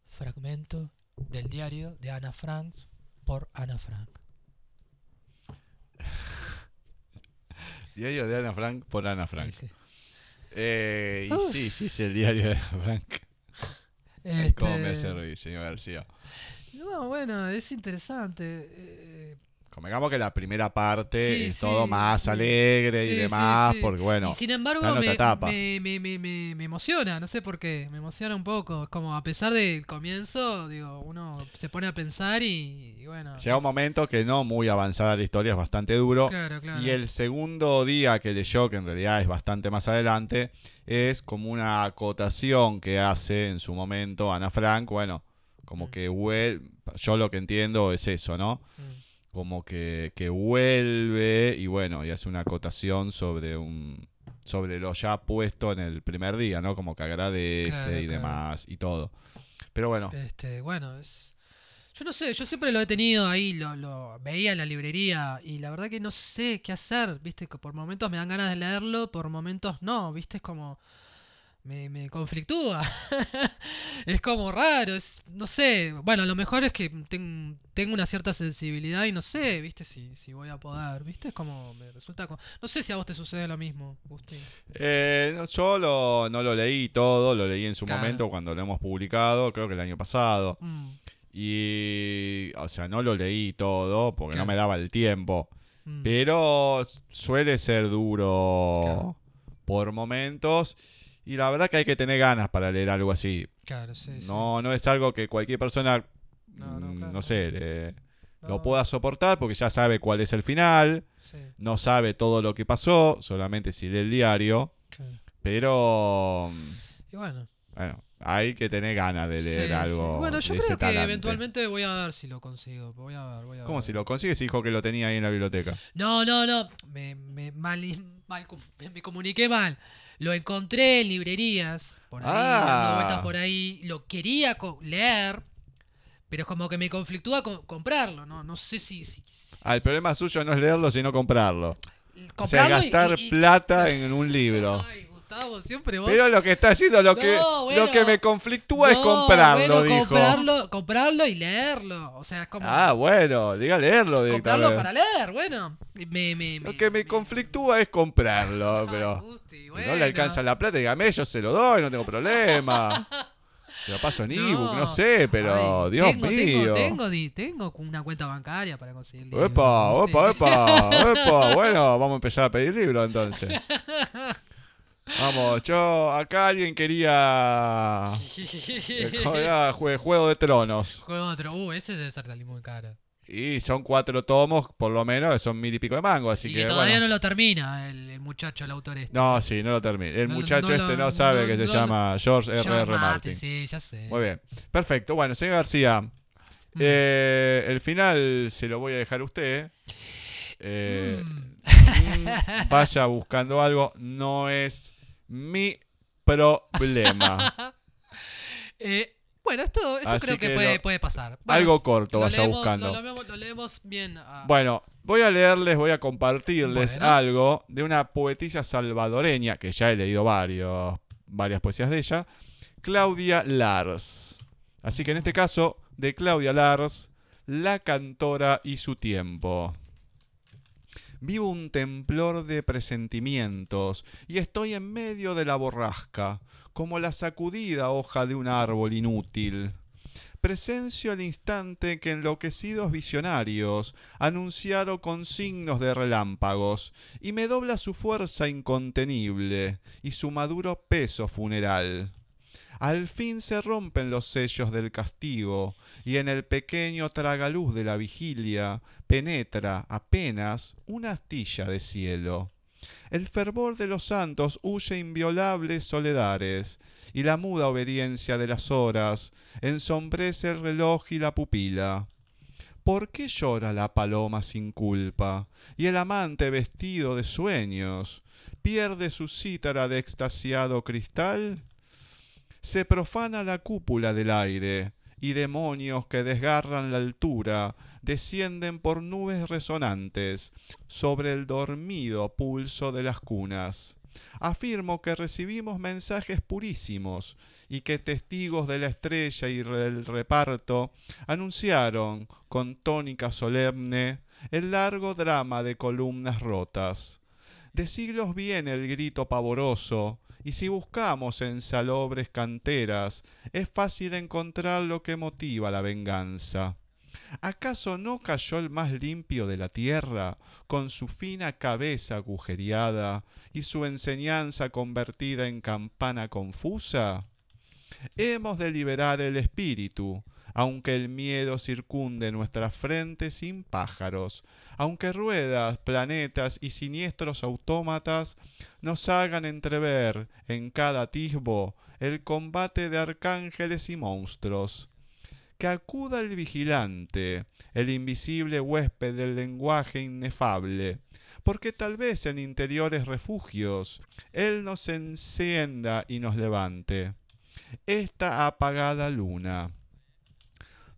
Fragmento del diario de Ana Frank por Ana Frank. <laughs> Diario de Ana Frank por Ana Frank. Dice, Eh, y sí, sí, es el diario de Ana Frank. <laughs> Este, ¿Cómo me hace reír, señor García? No, bueno, es interesante. eh, Convengamos que la primera parte Sí, es sí, todo más alegre Sí, y demás, porque bueno, y sin embargo me, me, me, me, emociona, no sé por qué, me emociona un poco. Es como a pesar del comienzo, digo, uno se pone a pensar y, y bueno. llega un momento que no muy avanzada la historia, es bastante duro. Claro, claro. Y el segundo día que leyó, que en realidad es bastante más adelante, es como una acotación que hace en su momento Ana Frank. Bueno, como Mm. que vuelve, yo lo que entiendo es eso, ¿no? Mm. Como que, que vuelve y bueno, y hace una acotación sobre un sobre lo ya puesto en el primer día, ¿no? Como que agradece Claro, y claro. demás y todo. Pero bueno, Este, bueno, es. Yo no sé, yo siempre lo he tenido ahí, lo, lo veía en la librería y la verdad que no sé qué hacer, viste, que por momentos me dan ganas de leerlo, por momentos no, viste, es como. Me, me conflictúa. <laughs> es como raro, es, no sé. Bueno, lo mejor es que ten- tengo una cierta sensibilidad y no sé, viste, si, si voy a poder, viste, es como, me resulta. co- No sé si a vos te sucede lo mismo, Agustín. Eh, no, yo lo- no lo leí todo, lo leí en su Claro. momento cuando lo hemos publicado, creo que el año pasado. Mm, Y, o sea, no lo leí todo porque no me daba el tiempo. mm. Pero suele ser duro Claro. por momentos. Y la verdad que hay que tener ganas para leer algo así. Claro, sí, sí. No, no es algo que cualquier persona, No, no, mm, claro, no sé, No, lo pueda soportar porque ya sabe cuál es el final. sí, No sabe todo lo que pasó, solamente si lee el diario. claro. Pero, Y bueno. bueno, hay que tener ganas de leer Sí, sí. algo. Bueno, yo creo que talante. eventualmente voy a ver si lo consigo. Voy a ver, voy a ¿Cómo ver. si lo consigues? Dijo que lo tenía ahí en la biblioteca. No, no, no. Me, me, mal, mal me comuniqué mal. Lo encontré en librerías. Por ahí, Ah. dando vueltas por ahí. Lo quería co- leer. Pero es como que me conflictúa con- comprarlo. No, no sé si. si- si- Ah, el problema suyo no es leerlo, sino comprarlo. O sea, comprarlo gastar y- y- plata <laughs> en un libro. Ay, Gustavo, siempre vos. Pero lo que está haciendo, lo que, No, bueno. lo que me conflictúa es No, comprarlo, bueno, dijo. comprarlo, comprarlo y leerlo. O sea, es como. Ah, bueno, diga leerlo comprarlo directamente. para leer, bueno. Me, me, Lo que me conflictúa es comprarlo, pero Gusti, si no bueno. le alcanza la plata, dígame, yo se lo doy, no tengo problema. <laughs> Se lo paso en ebook, no sé, pero Dios tengo, mío. Tengo, tengo, tengo una cuenta bancaria para conseguir libros, Epa, epa, epa, <laughs> epa. Bueno, vamos a empezar a pedir libros entonces. <laughs> Vamos, yo, acá alguien quería... eh, ¿cómo era? Jue- Juego de Tronos. Juego otro. Uh, ese debe ser salir muy caro. Y son cuatro tomos, por lo menos, son mil y pico de mango, así y que todavía bueno. no lo termina el, el muchacho, el autor este. No, sí, no lo terminé. El No, muchacho no este lo- no sabe no, que se llama George R. George R. Martin. Sí, ya sé. Muy bien. Perfecto. Bueno, señor García, Mm. eh, el final se lo voy a dejar a usted. <laughs> Eh, mm, <laughs> vaya buscando algo. No es mi problema. <laughs> Eh, bueno, esto, creo que, que puede, lo- puede pasar. Bueno, algo corto lo vaya leemos- buscando. Lo, lo leemos, bien. ah, Bueno, voy a leerles, voy a compartirles Bueno. algo de una poetisa salvadoreña, que ya he leído varios, varias poesías de ella, Claudia Lars. Así que en este caso, de Claudia Lars, La cantora y su tiempo. Vivo un temblor de presentimientos y estoy en medio de la borrasca, como la sacudida hoja de un árbol inútil. Presencio el instante que enloquecidos visionarios anunciaron con signos de relámpagos, y me dobla su fuerza incontenible y su maduro peso funeral. Al fin se rompen los sellos del castigo, y en el pequeño tragaluz de la vigilia penetra apenas una astilla de cielo. El fervor de los santos huye inviolables soledades, y la muda obediencia de las horas ensombrece el reloj y la pupila. ¿Por qué llora la paloma sin culpa? Y el amante vestido de sueños pierde su cítara de extasiado cristal. Se profana la cúpula del aire, y demonios que desgarran la altura descienden por nubes resonantes sobre el dormido pulso de las cunas. Afirmo que recibimos mensajes purísimos y que testigos de la estrella y del reparto anunciaron con tónica solemne el largo drama de columnas rotas. De siglos viene el grito pavoroso, y si buscamos en salobres canteras, es fácil encontrar lo que motiva la venganza. ¿Acaso no cayó el más limpio de la tierra, con su fina cabeza agujereada y su enseñanza convertida en campana confusa? Hemos de liberar el espíritu, aunque el miedo circunde nuestra frente sin pájaros, aunque ruedas, planetas y siniestros autómatas nos hagan entrever en cada atisbo el combate de arcángeles y monstruos. Que acuda el vigilante, el invisible huésped del lenguaje inefable, porque tal vez en interiores refugios Él nos encienda y nos levante. Esta apagada luna,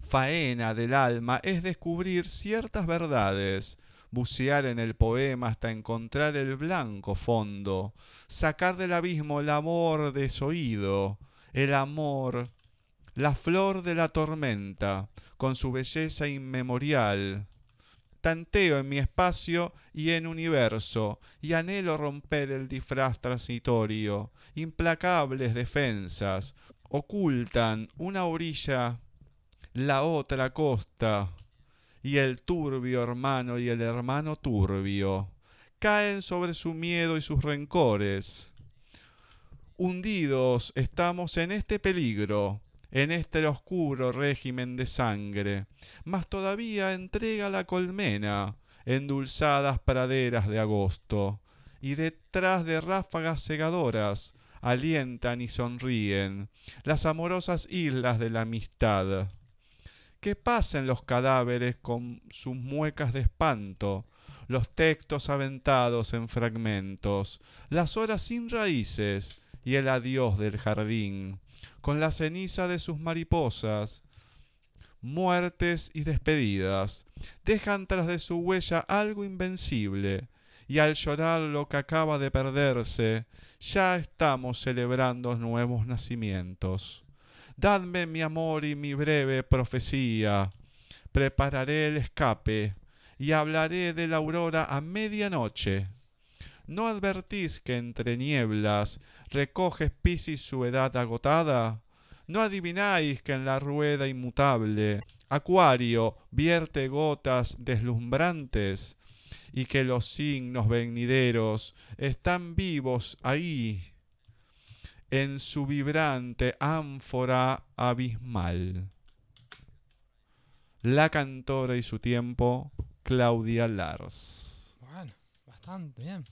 faena del alma es descubrir ciertas verdades, bucear en el poema hasta encontrar el blanco fondo, sacar del abismo el amor desoído, el amor, la flor de la tormenta, con su belleza inmemorial. Tanteo en mi espacio y en universo, y anhelo romper el disfraz transitorio. Implacables defensas ocultan una orilla la otra costa, y el turbio hermano y el hermano turbio caen sobre su miedo y sus rencores. Hundidos estamos en este peligro, en este oscuro régimen de sangre, mas todavía entrega la colmena, endulzadas praderas de agosto, y detrás de ráfagas cegadoras alientan y sonríen las amorosas islas de la amistad que pasen los cadáveres con sus muecas de espanto, los textos aventados en fragmentos, las horas sin raíces y el adiós del jardín, con la ceniza de sus mariposas, muertes y despedidas, dejan tras de su huella algo invencible, y al llorar lo que acaba de perderse, ya estamos celebrando nuevos nacimientos. Dadme mi amor y mi breve profecía. Prepararé el escape y hablaré de la aurora a medianoche. ¿No advertís que entre nieblas recoge Piscis su edad agotada? ¿No adivináis que en la rueda inmutable Acuario vierte gotas deslumbrantes y que los signos venideros están vivos ahí en su vibrante ánfora abismal. La cantora y su tiempo, Claudia Lars. Bueno, bastante bien.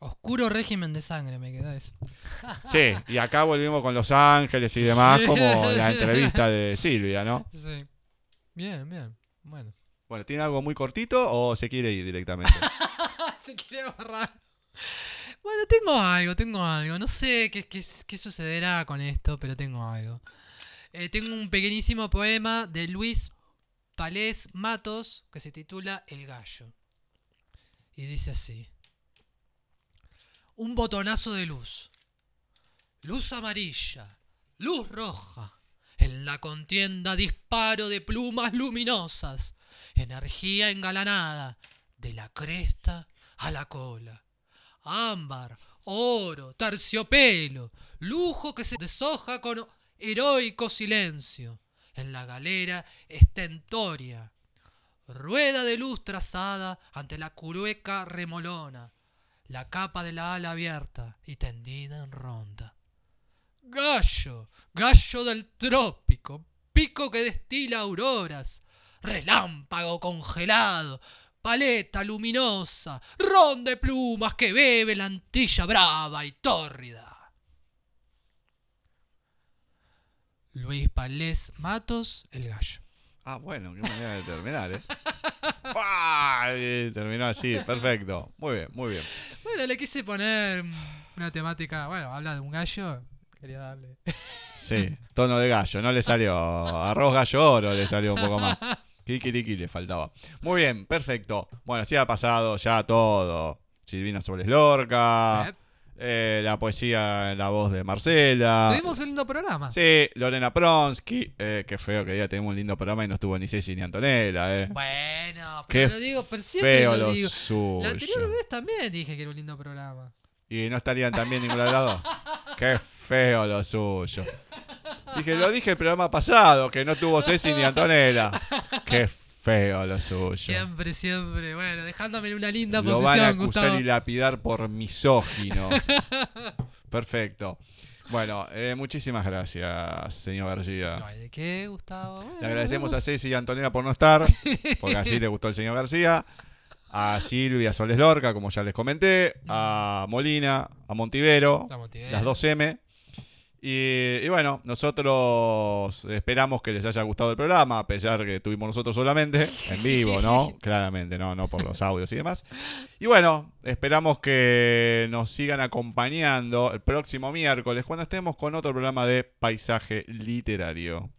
Oscuro régimen de sangre, me queda eso. <laughs> Sí, y acá volvimos con Los Ángeles y demás, como la <laughs> entrevista de Silvia, ¿no? Sí. Bien, bien. Bueno. Bueno, ¿tiene algo muy cortito o se quiere ir directamente? <laughs> Se quiere borrar. Bueno, tengo algo, tengo algo. No sé qué, qué, qué sucederá con esto, pero tengo algo. Eh, tengo un pequeñísimo poema de Luis Palés Matos que se titula El gallo. Y dice así. Un botonazo de luz. Luz amarilla. Luz roja. En la contienda disparo de plumas luminosas. Energía engalanada. De la cresta a la cola ámbar, oro, terciopelo, lujo que se deshoja con heroico silencio. En la galera estentoria, rueda de luz trazada ante la curueca remolona, la capa de la ala abierta y tendida en ronda. Gallo, gallo del trópico, pico que destila auroras, relámpago congelado, paleta luminosa, ron de plumas que bebe la antilla brava y tórrida. Luis Palés Matos, el gallo. Ah, bueno, qué manera de terminar, ¿eh? <laughs> Terminó así, perfecto. Muy bien, muy bien. Bueno, le quise poner una temática, bueno, habla de un gallo, quería darle. Sí, tono de gallo, no le salió. Arroz gallo oro le salió un poco más. <laughs> Kikiriki le faltaba. Muy bien, perfecto. Bueno, sí ha pasado ya todo. Silvina Soles Lorca. Eh, la poesía en la voz de Marcela. Tuvimos un lindo programa. Sí, Lorena Pronsky. Eh, qué feo que día tenemos un lindo programa y no estuvo ni Ceci ni Antonella, eh. Bueno, Qué pero lo digo, pero siempre Feo lo digo. suyo. La anterior vez también dije que era un lindo programa. Y no estarían también los <laughs> dos. Qué feo lo suyo. Dije, lo dije el programa pasado, que no tuvo Ceci ni Antonella. Qué feo lo suyo. Siempre, siempre. Bueno, dejándome en una linda Lo van a posición, acusar Gustavo. y lapidar por misógino. Perfecto. Bueno, eh, muchísimas gracias, señor García. ¿De qué, Gustavo? Bueno, Le agradecemos a. Ceci y a Antonella por no estar, porque así le gustó el señor García. A Silvia Soles Lorca, como ya les comenté. A Molina, a Montivero, Estamos bien. las dos M. Y, y bueno, nosotros esperamos que les haya gustado el programa, a pesar que tuvimos nosotros solamente, <laughs> en vivo, ¿no? Claramente, no, no por los audios y demás. Y bueno, esperamos que nos sigan acompañando el próximo miércoles cuando estemos con otro programa de paisaje literario.